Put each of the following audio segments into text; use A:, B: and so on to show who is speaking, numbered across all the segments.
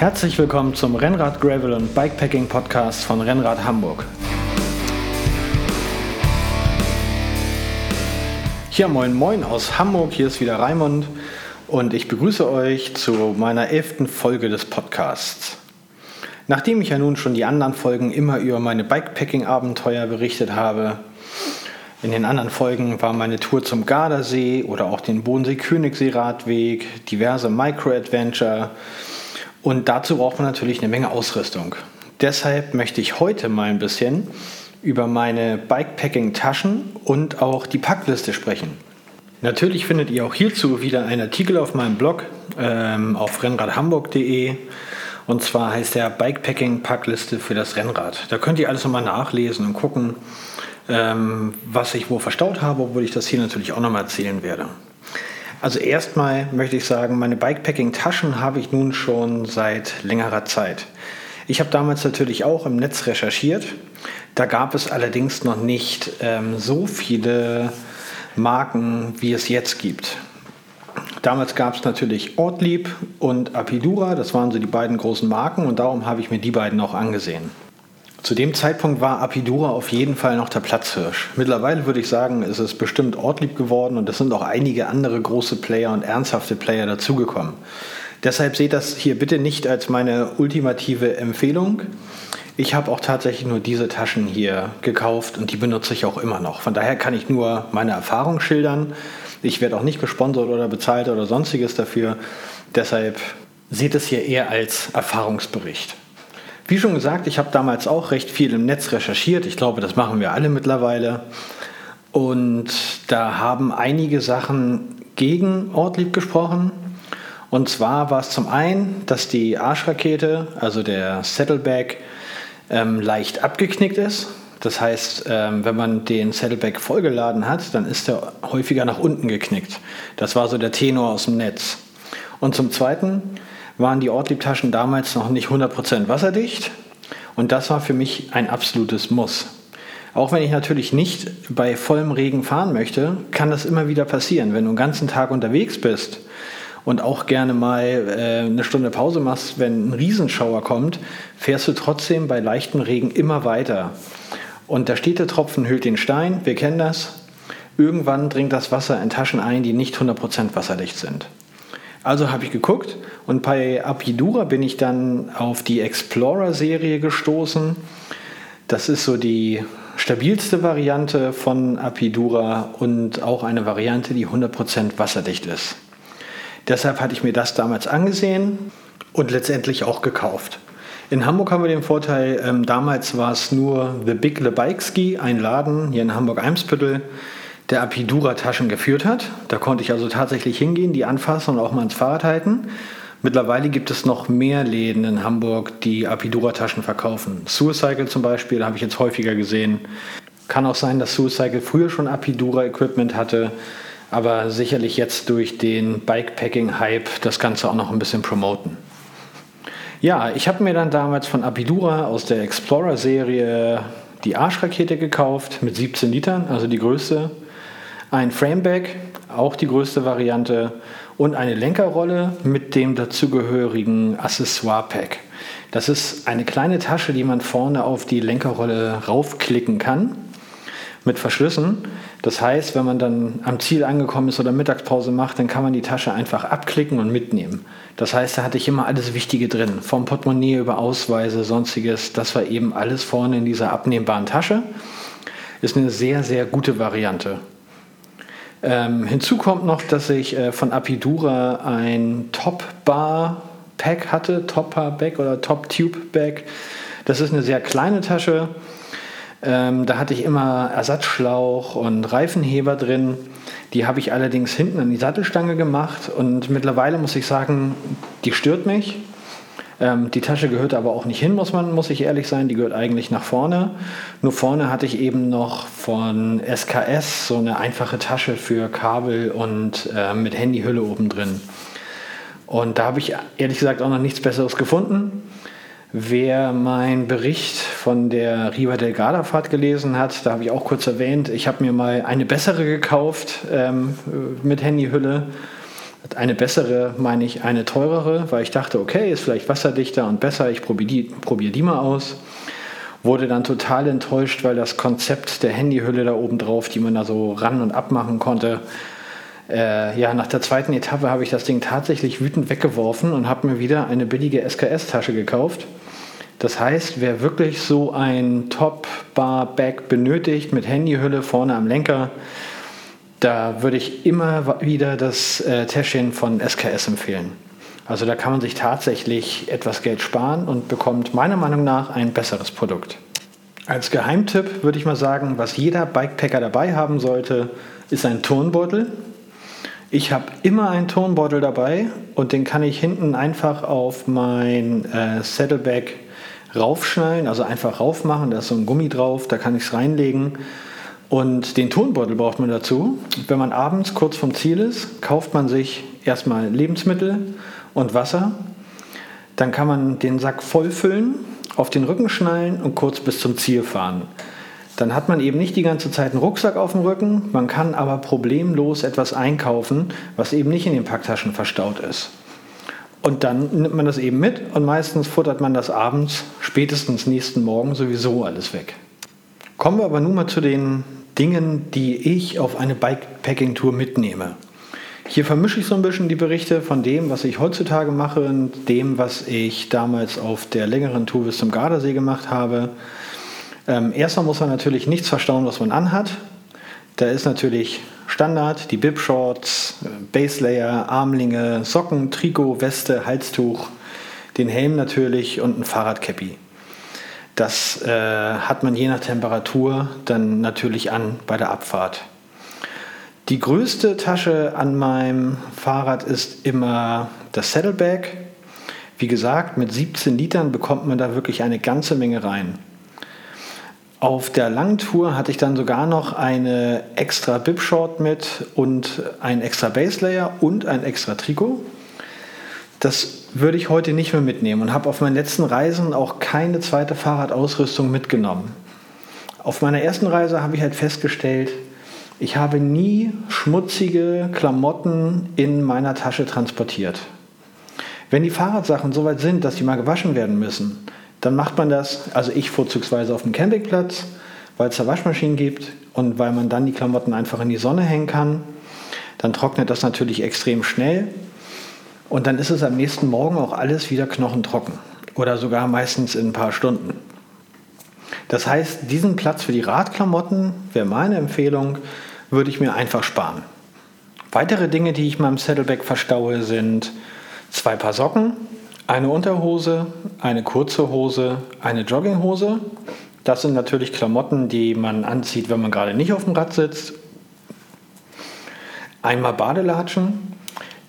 A: Herzlich willkommen zum Rennrad Gravel und Bikepacking Podcast von Rennrad Hamburg. Ja, moin moin aus Hamburg, hier ist wieder Raimund und ich begrüße euch zu meiner elften Folge des Podcasts. Nachdem ich ja nun schon die anderen Folgen immer über meine Bikepacking-Abenteuer berichtet habe, in den anderen Folgen war meine Tour zum Gardasee oder auch den Bodensee-Königssee-Radweg, diverse Micro-Adventure und dazu braucht man natürlich eine Menge Ausrüstung. Deshalb möchte ich heute mal ein bisschen über meine Bikepacking-Taschen und auch die Packliste sprechen. Natürlich findet ihr auch hierzu wieder einen Artikel auf meinem Blog ähm, auf rennradhamburg.de und zwar heißt der Bikepacking-Packliste für das Rennrad. Da könnt ihr alles nochmal nachlesen und gucken, ähm, was ich wo verstaut habe, obwohl ich das hier natürlich auch nochmal erzählen werde. Also erstmal möchte ich sagen, meine Bikepacking-Taschen habe ich nun schon seit längerer Zeit. Ich habe damals natürlich auch im Netz recherchiert. Da gab es allerdings noch nicht ähm, so viele Marken, wie es jetzt gibt. Damals gab es natürlich Ortlieb und Apidura, das waren so die beiden großen Marken und darum habe ich mir die beiden auch angesehen. Zu dem Zeitpunkt war Apidura auf jeden Fall noch der Platzhirsch. Mittlerweile würde ich sagen, ist es bestimmt Ortlieb geworden und es sind auch einige andere große Player und ernsthafte Player dazugekommen. Deshalb seht das hier bitte nicht als meine ultimative Empfehlung. Ich habe auch tatsächlich nur diese Taschen hier gekauft und die benutze ich auch immer noch. Von daher kann ich nur meine Erfahrung schildern. Ich werde auch nicht gesponsert oder bezahlt oder sonstiges dafür. Deshalb seht es hier eher als Erfahrungsbericht. Wie schon gesagt, ich habe damals auch recht viel im Netz recherchiert. Ich glaube, das machen wir alle mittlerweile. Und da haben einige Sachen gegen Ortlieb gesprochen. Und zwar war es zum einen, dass die Arschrakete, also der Saddleback, ähm, leicht abgeknickt ist. Das heißt, ähm, wenn man den Saddleback vollgeladen hat, dann ist er häufiger nach unten geknickt. Das war so der Tenor aus dem Netz. Und zum Zweiten waren die Ortlieb-Taschen damals noch nicht 100% wasserdicht. Und das war für mich ein absolutes Muss. Auch wenn ich natürlich nicht bei vollem Regen fahren möchte, kann das immer wieder passieren. Wenn du einen ganzen Tag unterwegs bist und auch gerne mal äh, eine Stunde Pause machst, wenn ein Riesenschauer kommt, fährst du trotzdem bei leichtem Regen immer weiter. Und der stete Tropfen hüllt den Stein, wir kennen das. Irgendwann dringt das Wasser in Taschen ein, die nicht 100% wasserdicht sind. Also habe ich geguckt und bei Apidura bin ich dann auf die Explorer-Serie gestoßen. Das ist so die stabilste Variante von Apidura und auch eine Variante, die 100% wasserdicht ist. Deshalb hatte ich mir das damals angesehen und letztendlich auch gekauft. In Hamburg haben wir den Vorteil, ähm, damals war es nur The Big Lebikeski, ein Laden hier in Hamburg-Eimsbüttel, der Apidura-Taschen geführt hat. Da konnte ich also tatsächlich hingehen, die anfassen und auch mal ins Fahrrad halten. Mittlerweile gibt es noch mehr Läden in Hamburg, die Apidura-Taschen verkaufen. Suicycle zum Beispiel habe ich jetzt häufiger gesehen. Kann auch sein, dass Suicycle früher schon Apidura-Equipment hatte, aber sicherlich jetzt durch den Bikepacking-Hype das Ganze auch noch ein bisschen promoten. Ja, ich habe mir dann damals von Apidura aus der Explorer-Serie die Arschrakete gekauft mit 17 Litern, also die größte ein Framebag, auch die größte Variante, und eine Lenkerrolle mit dem dazugehörigen Accessoire-Pack. Das ist eine kleine Tasche, die man vorne auf die Lenkerrolle raufklicken kann mit Verschlüssen. Das heißt, wenn man dann am Ziel angekommen ist oder Mittagspause macht, dann kann man die Tasche einfach abklicken und mitnehmen. Das heißt, da hatte ich immer alles Wichtige drin, vom Portemonnaie über Ausweise, sonstiges. Das war eben alles vorne in dieser abnehmbaren Tasche. Ist eine sehr, sehr gute Variante. Ähm, hinzu kommt noch, dass ich äh, von Apidura ein Top Bar Pack hatte, Top Bar Bag oder Top Tube Bag. Das ist eine sehr kleine Tasche. Ähm, da hatte ich immer Ersatzschlauch und Reifenheber drin. Die habe ich allerdings hinten an die Sattelstange gemacht und mittlerweile muss ich sagen, die stört mich. Ähm, die Tasche gehört aber auch nicht hin, muss man, muss ich ehrlich sein. Die gehört eigentlich nach vorne. Nur vorne hatte ich eben noch von SKS so eine einfache Tasche für Kabel und äh, mit Handyhülle oben drin. Und da habe ich ehrlich gesagt auch noch nichts Besseres gefunden. Wer meinen Bericht von der Riva del Garda Fahrt gelesen hat, da habe ich auch kurz erwähnt, ich habe mir mal eine bessere gekauft ähm, mit Handyhülle Eine bessere meine ich eine teurere, weil ich dachte, okay, ist vielleicht wasserdichter und besser, ich probiere die, probier die mal aus. Wurde dann total enttäuscht, weil das Konzept der Handyhülle da oben drauf, die man da so ran und abmachen konnte, äh, ja, nach der zweiten Etappe habe ich das Ding tatsächlich wütend weggeworfen und habe mir wieder eine billige SKS-Tasche gekauft. Das heißt, wer wirklich so ein Top-Bar-Bag benötigt mit Handyhülle vorne am Lenker, da würde ich immer wieder das äh, Täschchen von SKS empfehlen. Also da kann man sich tatsächlich etwas Geld sparen und bekommt meiner Meinung nach ein besseres Produkt. Als Geheimtipp würde ich mal sagen, was jeder Bikepacker dabei haben sollte, ist ein Turnbeutel. Ich habe immer einen Turnbeutel dabei und den kann ich hinten einfach auf mein äh, Saddleback raufschnallen, also einfach raufmachen. Da ist so ein Gummi drauf, da kann ich es reinlegen und den Tonbeutel braucht man dazu. Wenn man abends kurz vom Ziel ist, kauft man sich erstmal Lebensmittel und Wasser. Dann kann man den Sack vollfüllen, auf den Rücken schnallen und kurz bis zum Ziel fahren. Dann hat man eben nicht die ganze Zeit einen Rucksack auf dem Rücken, man kann aber problemlos etwas einkaufen, was eben nicht in den Packtaschen verstaut ist. Und dann nimmt man das eben mit und meistens futtert man das abends, spätestens nächsten Morgen sowieso alles weg. Kommen wir aber nun mal zu den Dingen, die ich auf eine Bikepacking-Tour mitnehme. Hier vermische ich so ein bisschen die Berichte von dem, was ich heutzutage mache und dem, was ich damals auf der längeren Tour bis zum Gardasee gemacht habe. Ähm, erstmal muss man natürlich nichts verstauen, was man anhat. Da ist natürlich Standard, die Bib-Shorts, Baselayer, Armlinge, Socken, Trikot, Weste, Halstuch, den Helm natürlich und ein Fahrradcappy. Das äh, hat man je nach Temperatur dann natürlich an bei der Abfahrt. Die größte Tasche an meinem Fahrrad ist immer das Saddlebag. Wie gesagt, mit 17 Litern bekommt man da wirklich eine ganze Menge rein. Auf der langen Tour hatte ich dann sogar noch eine extra Bib-Short mit und ein extra Baselayer und ein extra Trikot. Das würde ich heute nicht mehr mitnehmen und habe auf meinen letzten Reisen auch keine zweite Fahrradausrüstung mitgenommen. Auf meiner ersten Reise habe ich halt festgestellt, ich habe nie schmutzige Klamotten in meiner Tasche transportiert. Wenn die Fahrradsachen so weit sind, dass die mal gewaschen werden müssen, dann macht man das, also ich vorzugsweise auf dem Campingplatz, weil es da Waschmaschinen gibt und weil man dann die Klamotten einfach in die Sonne hängen kann. Dann trocknet das natürlich extrem schnell und dann ist es am nächsten Morgen auch alles wieder knochentrocken oder sogar meistens in ein paar Stunden. Das heißt, diesen Platz für die Radklamotten wäre meine Empfehlung, würde ich mir einfach sparen. Weitere Dinge, die ich in meinem Saddleback verstaue, sind zwei Paar Socken, eine Unterhose, eine kurze Hose, eine Jogginghose. Das sind natürlich Klamotten, die man anzieht, wenn man gerade nicht auf dem Rad sitzt. Einmal Badelatschen,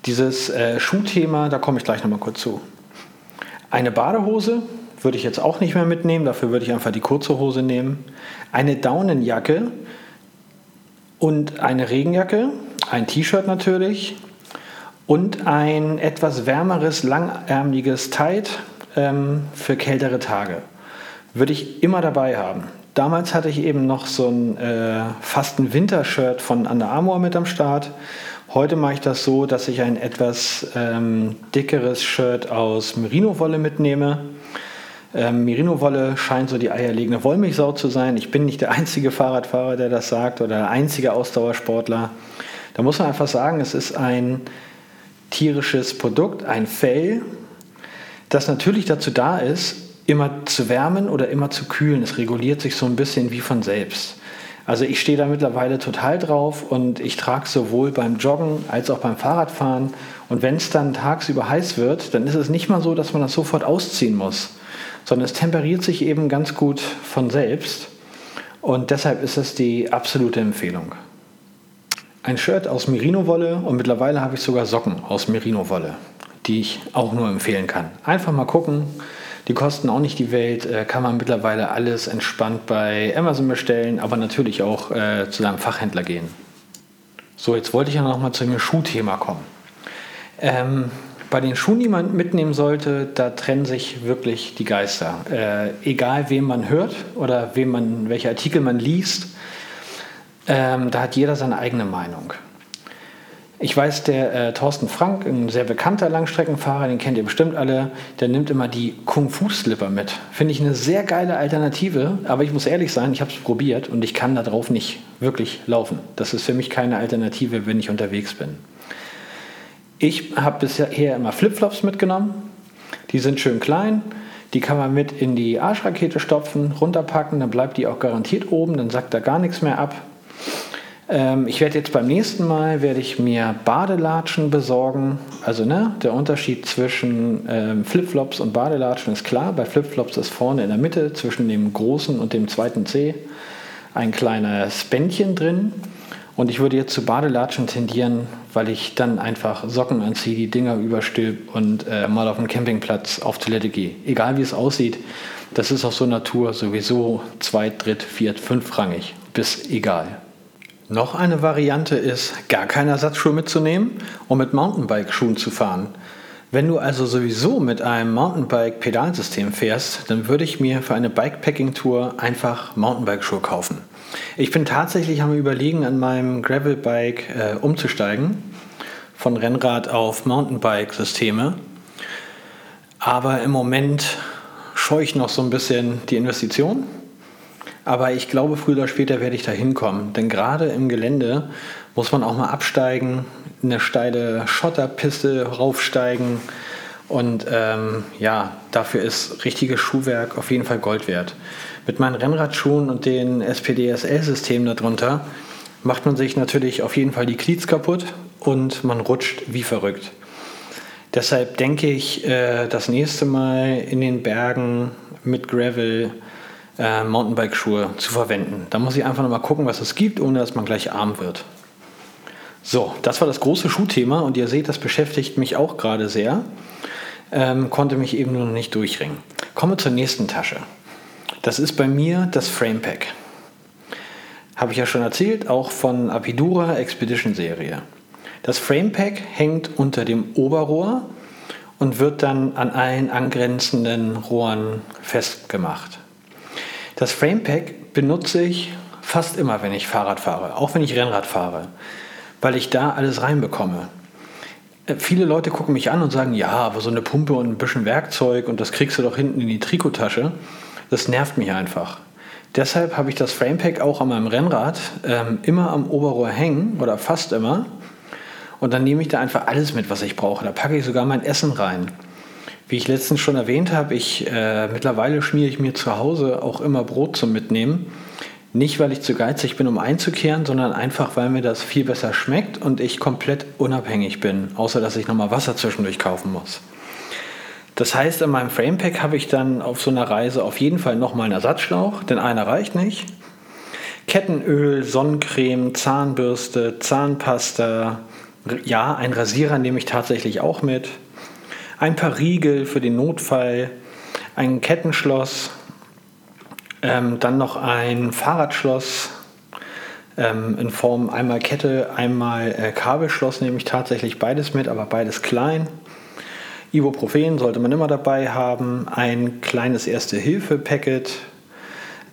A: dieses äh, Schuhthema, da komme ich gleich nochmal kurz zu. Eine Badehose würde ich jetzt auch nicht mehr mitnehmen, dafür würde ich einfach die kurze Hose nehmen. Eine Daunenjacke und eine Regenjacke, ein T-Shirt natürlich und ein etwas wärmeres, langärmliches Tight ähm, für kältere Tage. Würde ich immer dabei haben. Damals hatte ich eben noch so ein äh, fast ein Wintershirt von Under Armour mit am Start Heute mache ich das so, dass ich ein etwas ähm, dickeres Shirt aus Merino-Wolle mitnehme. Ähm, Merino-Wolle scheint so die eierlegende Wollmilchsau zu sein. Ich bin nicht der einzige Fahrradfahrer, der das sagt oder der einzige Ausdauersportler. Da muss man einfach sagen, es ist ein tierisches Produkt, ein Fell, das natürlich dazu da ist, immer zu wärmen oder immer zu kühlen. Es reguliert sich so ein bisschen wie von selbst. Also ich stehe da mittlerweile total drauf und ich trage sowohl beim Joggen als auch beim Fahrradfahren. Und wenn es dann tagsüber heiß wird, dann ist es nicht mal so, dass man das sofort ausziehen muss, sondern es temperiert sich eben ganz gut von selbst. Und deshalb ist es die absolute Empfehlung. Ein Shirt aus Merino-Wolle und mittlerweile habe ich sogar Socken aus Merino-Wolle, die ich auch nur empfehlen kann. Einfach mal gucken, die kosten auch nicht die Welt, äh, kann man mittlerweile alles entspannt bei Amazon bestellen, aber natürlich auch äh, zu einem Fachhändler gehen. So, jetzt wollte ich ja noch mal zu dem Schuhthema kommen. Ähm, bei den Schuhen, die man mitnehmen sollte, da trennen sich wirklich die Geister. Äh, egal, wem man hört oder wem man, welche Artikel man liest, ähm, da hat jeder seine eigene Meinung. Ich weiß, der äh, Thorsten Frank, ein sehr bekannter Langstreckenfahrer, den kennt ihr bestimmt alle, der nimmt immer die Kung-Fu-Slipper mit. Finde ich eine sehr geile Alternative, aber ich muss ehrlich sein, ich habe es probiert und ich kann darauf nicht wirklich laufen. Das ist für mich keine Alternative, wenn ich unterwegs bin. Ich habe bisher immer Flipflops mitgenommen. Die sind schön klein. Die kann man mit in die Arschrakete stopfen, runterpacken, dann bleibt die auch garantiert oben, dann sackt da gar nichts mehr ab. Ähm, ich werde jetzt beim nächsten Mal werde ich mir Badelatschen besorgen. Also ne, der Unterschied zwischen ähm, Flipflops und Badelatschen ist klar. Bei Flipflops ist vorne in der Mitte zwischen dem großen und dem zweiten C ein kleines Bändchen drin. Und ich würde jetzt zu Badelatschen tendieren, weil ich dann einfach Socken anziehe, die Dinger überstülp und äh, mal auf dem Campingplatz auf Toilette gehe. Egal wie es aussieht, das ist auf so Natur sowieso zweit, dritt, viert, fünfrangig. Bis egal. Noch eine Variante ist, gar keine Ersatzschuhe mitzunehmen und mit Mountainbike-Schuhen zu fahren. Wenn du also sowieso mit einem Mountainbike-Pedalsystem fährst, dann würde ich mir für eine Bikepacking-Tour einfach Mountainbike-Schuhe kaufen. Ich bin tatsächlich am Überlegen, an meinem Gravelbike äh, umzusteigen, von Rennrad auf Mountainbike-Systeme. Aber im Moment scheue ich noch so ein bisschen die Investition aber ich glaube, früher oder später werde ich da hinkommen. Denn gerade im Gelände muss man auch mal absteigen, eine steile Schotterpiste raufsteigen. Und ähm, ja, dafür ist richtiges Schuhwerk auf jeden Fall Gold wert. Mit meinen Rennradschuhen und den SPDSL-Systemen darunter macht man sich natürlich auf jeden Fall die Glieds kaputt und man rutscht wie verrückt. Deshalb denke ich, äh, das nächste Mal in den Bergen mit Gravel äh, Mountainbike-Schuhe zu verwenden. Da muss ich einfach nochmal gucken, was es gibt, ohne dass man gleich arm wird. So, das war das große Schuhthema und ihr seht, das beschäftigt mich auch gerade sehr. Ähm, konnte mich eben nur noch nicht durchringen. Kommen wir zur nächsten Tasche. Das ist bei mir das Frame Pack. Habe ich ja schon erzählt, auch von Apidura Expedition Serie. Das Frame Pack hängt unter dem Oberrohr und wird dann an allen angrenzenden Rohren festgemacht. Das Framepack benutze ich fast immer, wenn ich Fahrrad fahre, auch wenn ich Rennrad fahre, weil ich da alles reinbekomme. Äh, viele Leute gucken mich an und sagen, ja, aber so eine Pumpe und ein bisschen Werkzeug und das kriegst du doch hinten in die Trikottasche. Das nervt mich einfach. Deshalb habe ich das Framepack auch an meinem Rennrad ähm, immer am Oberrohr hängen oder fast immer. Und dann nehme ich da einfach alles mit, was ich brauche. Da packe ich sogar mein Essen rein. Wie ich letztens schon erwähnt habe, ich, äh, mittlerweile schmiere ich mir zu Hause auch immer Brot zum Mitnehmen. Nicht, weil ich zu geizig bin, um einzukehren, sondern einfach, weil mir das viel besser schmeckt und ich komplett unabhängig bin, außer dass ich nochmal Wasser zwischendurch kaufen muss. Das heißt, in meinem Framepack habe ich dann auf so einer Reise auf jeden Fall nochmal einen Ersatzschlauch, denn einer reicht nicht. Kettenöl, Sonnencreme, Zahnbürste, Zahnpasta, ja, ein Rasierer nehme ich tatsächlich auch mit ein paar Riegel für den Notfall, ein Kettenschloss, ähm, dann noch ein Fahrradschloss ähm, in Form einmal Kette, einmal äh, Kabelschloss, nehme ich tatsächlich beides mit, aber beides klein. Ibuprofen sollte man immer dabei haben, ein kleines Erste-Hilfe-Packet,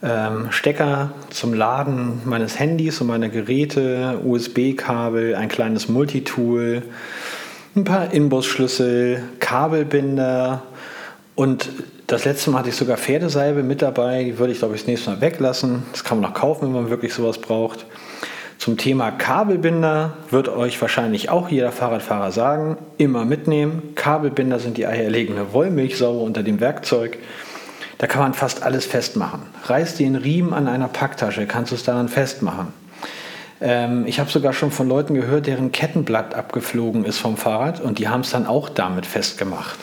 A: ähm, Stecker zum Laden meines Handys und meiner Geräte, USB-Kabel, ein kleines Multitool, ein paar Inbusschlüssel, Kabelbinder und das letzte Mal hatte ich sogar Pferdesalbe mit dabei. Die würde ich, glaube ich, das nächste Mal weglassen. Das kann man noch kaufen, wenn man wirklich sowas braucht. Zum Thema Kabelbinder wird euch wahrscheinlich auch jeder Fahrradfahrer sagen, immer mitnehmen. Kabelbinder sind die eierlegende Wollmilchsau unter dem Werkzeug. Da kann man fast alles festmachen. Reißt den Riemen an einer Packtasche, kannst du es daran festmachen. Ähm, ich habe sogar schon von Leuten gehört, deren Kettenblatt abgeflogen ist vom Fahrrad und die haben es dann auch damit festgemacht.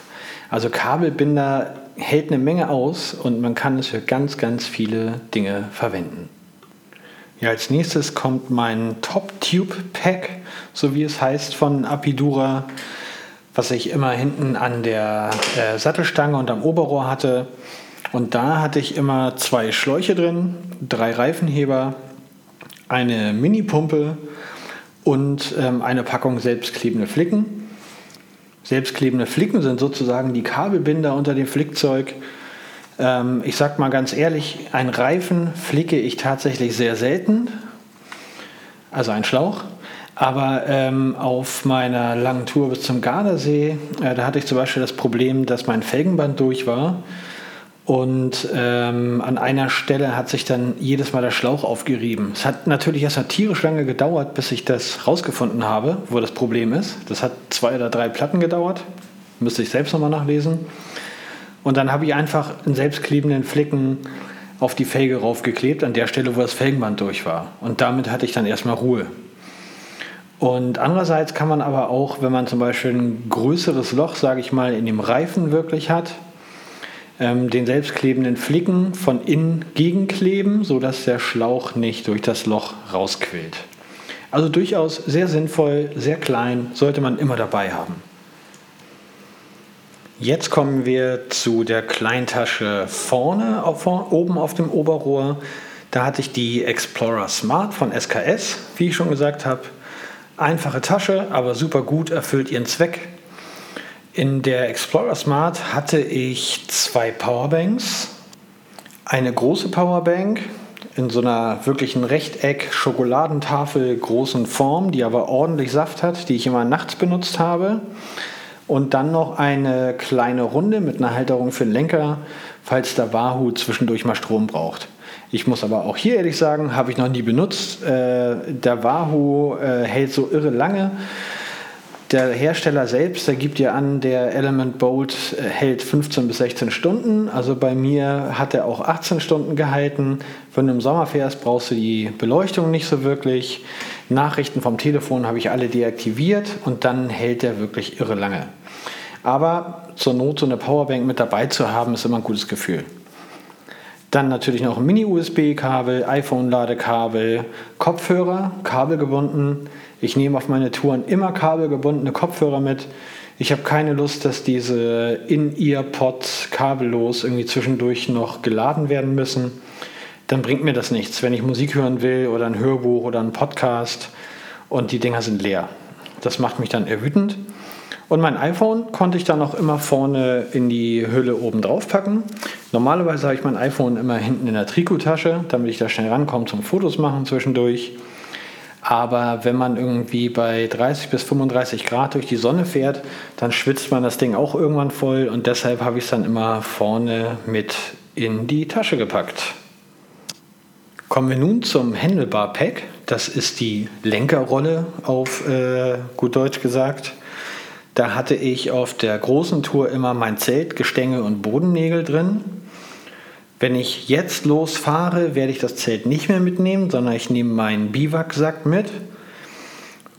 A: Also Kabelbinder hält eine Menge aus und man kann es für ganz, ganz viele Dinge verwenden. Ja, als nächstes kommt mein Top Tube Pack, so wie es heißt, von Apidura, was ich immer hinten an der äh, Sattelstange und am Oberrohr hatte. Und da hatte ich immer zwei Schläuche drin, drei Reifenheber, eine Mini-Pumpe und ähm, eine Packung selbstklebende Flicken. Selbstklebende Flicken sind sozusagen die Kabelbinder unter dem Flickzeug. Ähm, ich sage mal ganz ehrlich, einen Reifen flicke ich tatsächlich sehr selten, also einen Schlauch. Aber ähm, auf meiner langen Tour bis zum Gardasee, äh, da hatte ich zum Beispiel das Problem, dass mein Felgenband durch war. Und ähm, an einer Stelle hat sich dann jedes Mal der Schlauch aufgerieben. Es hat natürlich erst mal tierisch lange gedauert, bis ich das rausgefunden habe, wo das Problem ist. Das hat zwei oder drei Platten gedauert. Müsste ich selbst nochmal nachlesen. Und dann habe ich einfach einen selbstklebenden Flicken auf die Felge raufgeklebt, an der Stelle, wo das Felgenband durch war. Und damit hatte ich dann erstmal Ruhe. Und andererseits kann man aber auch, wenn man zum Beispiel ein größeres Loch, sage ich mal, in dem Reifen wirklich hat, ähm, den selbstklebenden Flicken von innen gegenkleben, sodass der Schlauch nicht durch das Loch rausquillt. Also durchaus sehr sinnvoll, sehr klein, sollte man immer dabei haben. Jetzt kommen wir zu der Kleintasche vorne, auf, oben auf dem Oberrohr. Da hatte ich die Explorer Smart von SKS, wie ich schon gesagt habe. Einfache Tasche, aber super gut, erfüllt ihren Zweck. In der Explorer Smart hatte ich zwei Powerbanks. Eine große Powerbank in so einer wirklichen Rechteck-Schokoladentafel großen Form, die aber ordentlich Saft hat, die ich immer nachts benutzt habe. Und dann noch eine kleine Runde mit einer Halterung für den Lenker, falls der Wahoo zwischendurch mal Strom braucht. Ich muss aber auch hier ehrlich sagen, habe ich noch nie benutzt. Äh, der Wahoo äh, hält so irre lange. Der Hersteller selbst, der gibt ja an, der Element Bolt äh, hält 15 bis 16 Stunden. Also bei mir hat er auch 18 Stunden gehalten. Wenn du im Sommer fährst, brauchst du die Beleuchtung nicht so wirklich. Nachrichten vom Telefon habe ich alle deaktiviert und dann hält er wirklich irre lange. Aber zur Not so eine Powerbank mit dabei zu haben, ist immer ein gutes Gefühl. Dann natürlich noch ein Mini-USB-Kabel, iPhone-Ladekabel, Kopfhörer, kabelgebunden. Ich nehme auf meine Touren immer kabelgebundene Kopfhörer mit. Ich habe keine Lust, dass diese In-Ear-Pods kabellos irgendwie zwischendurch noch geladen werden müssen. Dann bringt mir das nichts, wenn ich Musik hören will oder ein Hörbuch oder ein Podcast und die Dinger sind leer. Das macht mich dann erwütend. Und mein iPhone konnte ich dann auch immer vorne in die Hülle oben drauf packen. Normalerweise habe ich mein iPhone immer hinten in der Trikottasche, damit ich da schnell rankomme zum Fotos machen zwischendurch. Aber wenn man irgendwie bei 30 bis 35 Grad durch die Sonne fährt, dann schwitzt man das Ding auch irgendwann voll und deshalb habe ich es dann immer vorne mit in die Tasche gepackt. Kommen wir nun zum Handlebar Pack. Das ist die Lenkerrolle auf äh, gut Deutsch gesagt. Da hatte ich auf der großen Tour immer mein Zelt, Gestänge und Bodennägel drin. Wenn ich jetzt losfahre, werde ich das Zelt nicht mehr mitnehmen, sondern ich nehme meinen Biwaksack mit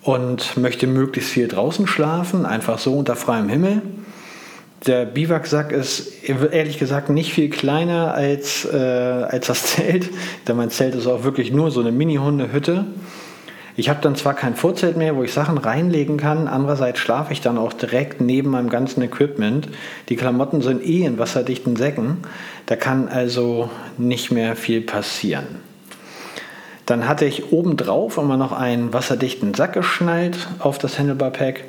A: und möchte möglichst viel draußen schlafen, einfach so unter freiem Himmel. Der Biwaksack ist ehrlich gesagt nicht viel kleiner als, äh, als das Zelt, denn mein Zelt ist auch wirklich nur so eine Mini-Hundehütte. Ich habe dann zwar kein Vorzelt mehr, wo ich Sachen reinlegen kann, andererseits schlafe ich dann auch direkt neben meinem ganzen Equipment. Die Klamotten sind eh in wasserdichten Säcken, da kann also nicht mehr viel passieren. Dann hatte ich obendrauf immer noch einen wasserdichten Sack geschnallt auf das Handlebar Pack,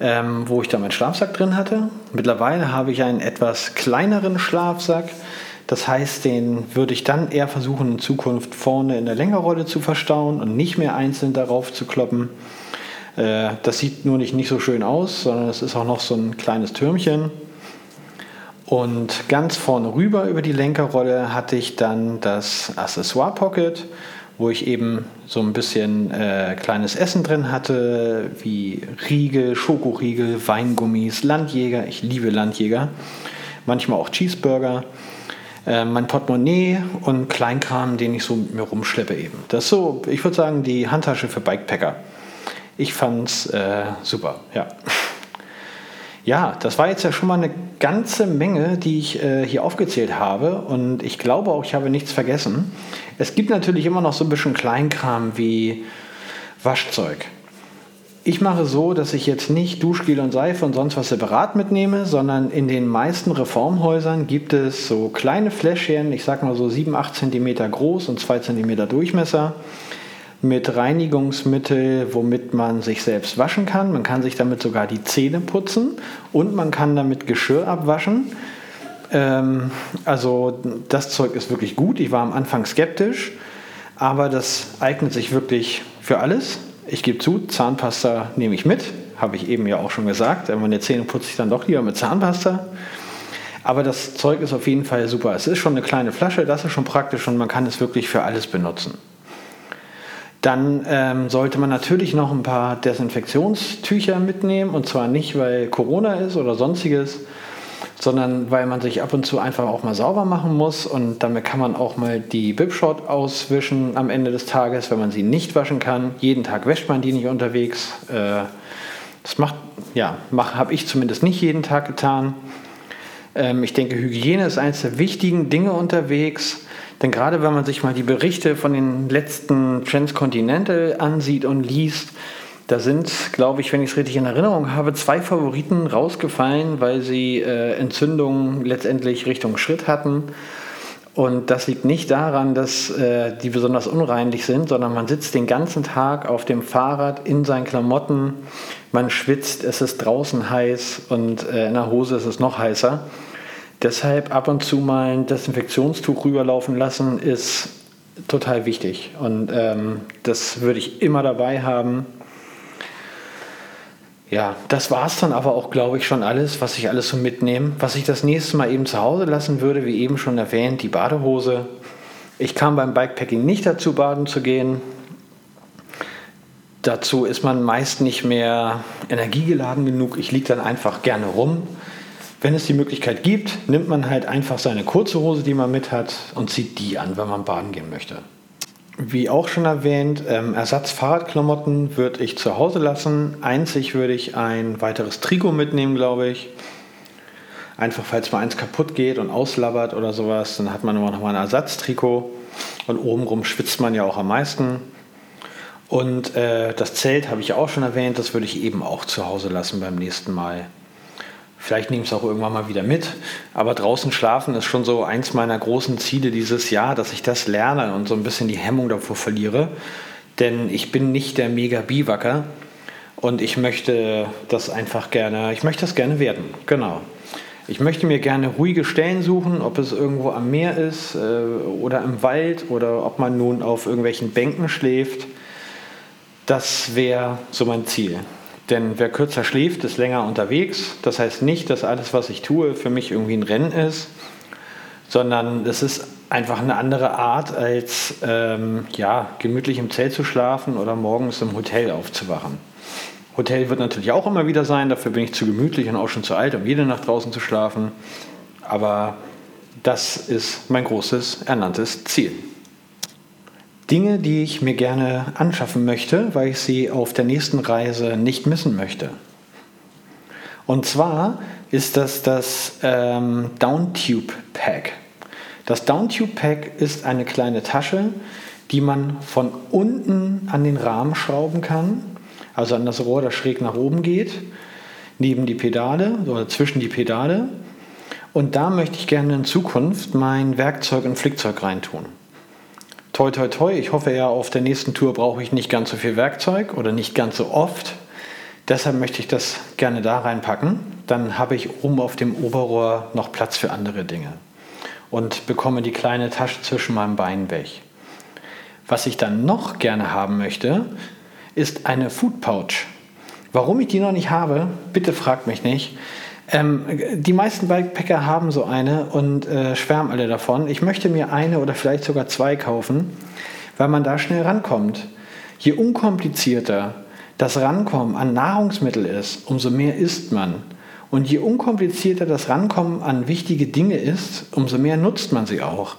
A: ähm, wo ich dann meinen Schlafsack drin hatte. Mittlerweile habe ich einen etwas kleineren Schlafsack, das heißt, den würde ich dann eher versuchen, in Zukunft vorne in der Längerrolle zu verstauen und nicht mehr einzeln darauf zu kloppen. Äh, das sieht nur nicht, nicht so schön aus, sondern es ist auch noch so ein kleines Türmchen. Und ganz vorne rüber über die Lenkerrolle hatte ich dann das Accessoire Pocket, wo ich eben so ein bisschen äh, kleines Essen drin hatte, wie Riegel, Schokoriegel, Weingummis, Landjäger. Ich liebe Landjäger. Manchmal auch Cheeseburger äh, mein Portemonnaie und Kleinkram, den ich so mit mir rumschleppe eben. Das ist so, ich würde sagen, die Handtasche für Bikepacker. Ich fand's äh, super, ja. Ja, das war jetzt ja schon mal eine ganze Menge, die ich äh, hier aufgezählt habe und ich glaube auch, ich habe nichts vergessen. Es gibt natürlich immer noch so ein bisschen Kleinkram wie Waschzeug. Ich mache so, dass ich jetzt nicht Duschgel und Seife und sonst was separat mitnehme, sondern in den meisten Reformhäusern gibt es so kleine Fläschchen, ich sag mal so 7, 8 cm groß und 2 cm Durchmesser mit Reinigungsmittel, womit man sich selbst waschen kann. Man kann sich damit sogar die Zähne putzen und man kann damit Geschirr abwaschen. Ähm, also das Zeug ist wirklich gut. Ich war am Anfang skeptisch, aber das eignet sich wirklich für alles. Ich gebe zu, Zahnpasta nehme ich mit, habe ich eben ja auch schon gesagt. Meine Zähne putze ich dann doch lieber mit Zahnpasta. Aber das Zeug ist auf jeden Fall super. Es ist schon eine kleine Flasche, das ist schon praktisch und man kann es wirklich für alles benutzen. Dann ähm, sollte man natürlich noch ein paar Desinfektionstücher mitnehmen und zwar nicht, weil Corona ist oder sonstiges, sondern weil man sich ab und zu einfach auch mal sauber machen muss und damit kann man auch mal die Bipshot auswischen am Ende des Tages, wenn man sie nicht waschen kann. Jeden Tag wäscht man die nicht unterwegs. Äh, das macht, ja, habe ich zumindest nicht jeden Tag getan. Ähm, ich denke, Hygiene ist eines der wichtigen Dinge unterwegs. Denn gerade wenn man sich mal die Berichte von den letzten Transcontinental ansieht und liest, da sind, glaube ich, wenn ich es richtig in Erinnerung habe, zwei Favoriten rausgefallen, weil sie äh, Entzündungen letztendlich Richtung Schritt hatten. Und das liegt nicht daran, dass äh, die besonders unreinlich sind, sondern man sitzt den ganzen Tag auf dem Fahrrad in seinen Klamotten, man schwitzt, es ist draußen heiß und äh, in der Hose ist es noch heißer. Deshalb ab und zu mal ein Desinfektionstuch rüberlaufen lassen ist total wichtig. Und ähm, das würde ich immer dabei haben. Ja, das war es dann aber auch, glaube ich, schon alles, was ich alles so mitnehme. Was ich das nächste Mal eben zu Hause lassen würde, wie eben schon erwähnt, die Badehose. Ich kam beim Bikepacking nicht dazu, baden zu gehen. Dazu ist man meist nicht mehr energiegeladen genug. Ich liege dann einfach gerne rum. Wenn es die Möglichkeit gibt, nimmt man halt einfach seine kurze Hose, die man mit hat, und zieht die an, wenn man baden gehen möchte. Wie auch schon erwähnt, ähm, Ersatz-Fahrradklamotten würde ich zu Hause lassen. Einzig würde ich ein weiteres Trikot mitnehmen, glaube ich. Einfach, falls mal eins kaputt geht und auslabbert oder sowas, dann hat man immer noch mal ein Ersatztrikot. Und obenrum schwitzt man ja auch am meisten. Und äh, das Zelt habe ich auch schon erwähnt, das würde ich eben auch zu Hause lassen beim nächsten Mal. Vielleicht nehme ich es auch irgendwann mal wieder mit. Aber draußen schlafen ist schon so eins meiner großen Ziele dieses Jahr, dass ich das lerne und so ein bisschen die Hemmung davor verliere. Denn ich bin nicht der mega Biwacker und ich möchte das einfach gerne, ich möchte das gerne werden. Genau. Ich möchte mir gerne ruhige Stellen suchen, ob es irgendwo am Meer ist äh, oder im Wald oder ob man nun auf irgendwelchen Bänken schläft. Das wäre so mein Ziel. Denn wer kürzer schläft, ist länger unterwegs. Das heißt nicht, dass alles, was ich tue, für mich irgendwie ein Rennen ist, sondern es ist einfach eine andere Art, als ähm, ja, gemütlich im Zelt zu schlafen oder morgens im Hotel aufzuwachen. Hotel wird natürlich auch immer wieder sein, dafür bin ich zu gemütlich und auch schon zu alt, um jede Nacht draußen zu schlafen. Aber das ist mein großes, ernanntes Ziel. Dinge, die ich mir gerne anschaffen möchte, weil ich sie auf der nächsten Reise nicht missen möchte. Und zwar ist das das ähm, Downtube Pack. Das Downtube Pack ist eine kleine Tasche, die man von unten an den Rahmen schrauben kann, also an das Rohr, das schräg nach oben geht, neben die Pedale oder zwischen die Pedale. Und da möchte ich gerne in Zukunft mein Werkzeug und Flickzeug reintun toi, toi, toi, ich hoffe ja, auf der nächsten Tour brauche ich nicht ganz so viel Werkzeug oder nicht ganz so oft. Deshalb möchte ich das gerne da reinpacken. Dann habe ich oben auf dem Oberrohr noch Platz für andere Dinge und bekomme die kleine Tasche zwischen meinem Bein weg. Was ich dann noch gerne haben möchte, ist eine Food Pouch. Warum ich die noch nicht habe, bitte fragt mich nicht. Ähm, die meisten Bikepacker haben so eine und äh, schwärmen alle davon. Ich möchte mir eine oder vielleicht sogar zwei kaufen, weil man da schnell rankommt. Je unkomplizierter das Rankommen an Nahrungsmittel ist, umso mehr isst man. Und je unkomplizierter das Rankommen an wichtige Dinge ist, umso mehr nutzt man sie auch.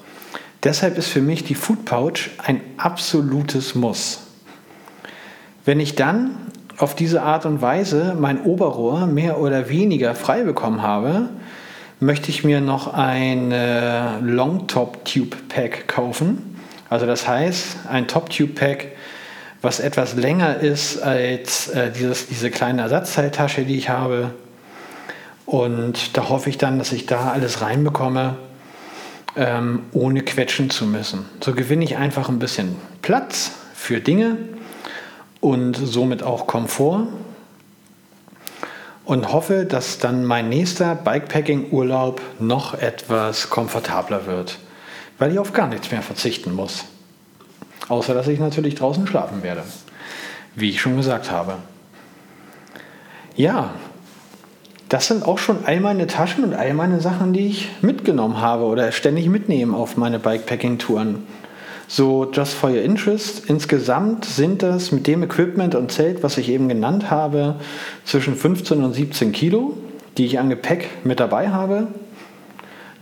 A: Deshalb ist für mich die Food Pouch ein absolutes Muss. Wenn ich dann auf diese Art und Weise mein Oberrohr mehr oder weniger frei bekommen habe, möchte ich mir noch ein äh, Long Top Tube Pack kaufen. Also das heißt, ein Top Tube Pack, was etwas länger ist als äh, dieses, diese kleine Ersatzteiltasche, die ich habe. Und da hoffe ich dann, dass ich da alles reinbekomme, ähm, ohne quetschen zu müssen. So gewinne ich einfach ein bisschen Platz für Dinge, und somit auch Komfort und hoffe, dass dann mein nächster Bikepacking-Urlaub noch etwas komfortabler wird, weil ich auf gar nichts mehr verzichten muss. Außer dass ich natürlich draußen schlafen werde. wie ich schon gesagt habe. Ja, das sind auch schon all meine Taschen und all meine Sachen, die ich mitgenommen habe oder ständig mitnehme auf meine Bikepacking-Touren. So, just for your interest, insgesamt sind das mit dem Equipment und Zelt, was ich eben genannt habe, zwischen 15 und 17 Kilo, die ich an Gepäck mit dabei habe.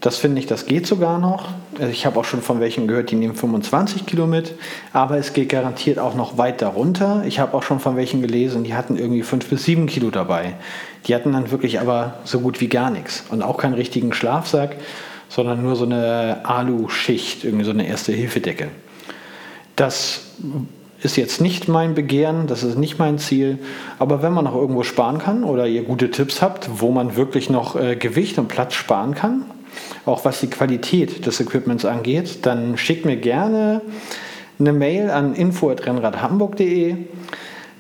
A: Das finde ich, das geht sogar noch. Also ich habe auch schon von welchen gehört, die nehmen 25 Kilo mit, aber es geht garantiert auch noch weit darunter. Ich habe auch schon von welchen gelesen, die hatten irgendwie 5 bis 7 Kilo dabei. Die hatten dann wirklich aber so gut wie gar nichts und auch keinen richtigen Schlafsack, sondern nur so eine Alu-Schicht, irgendwie so eine erste Hilfedecke. Das ist jetzt nicht mein Begehren, das ist nicht mein Ziel. Aber wenn man noch irgendwo sparen kann oder ihr gute Tipps habt, wo man wirklich noch äh, Gewicht und Platz sparen kann, auch was die Qualität des Equipments angeht, dann schickt mir gerne eine Mail an info.rennradhamburg.de.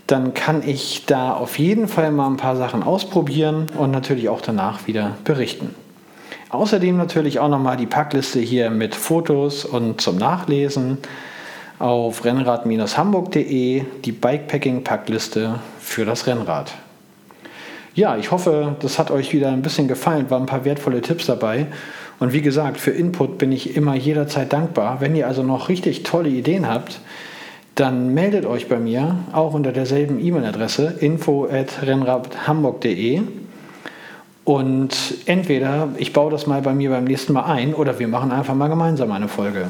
A: Dann kann ich da auf jeden Fall mal ein paar Sachen ausprobieren und natürlich auch danach wieder berichten. Außerdem natürlich auch nochmal die Packliste hier mit Fotos und zum Nachlesen auf rennrad-hamburg.de die Bikepacking-Packliste für das Rennrad. Ja, ich hoffe, das hat euch wieder ein bisschen gefallen, waren ein paar wertvolle Tipps dabei. Und wie gesagt, für Input bin ich immer jederzeit dankbar. Wenn ihr also noch richtig tolle Ideen habt, dann meldet euch bei mir, auch unter derselben E-Mail-Adresse info@rennradhamburg.de und entweder ich baue das mal bei mir beim nächsten Mal ein oder wir machen einfach mal gemeinsam eine Folge.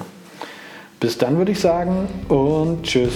A: Bis dann würde ich sagen und tschüss.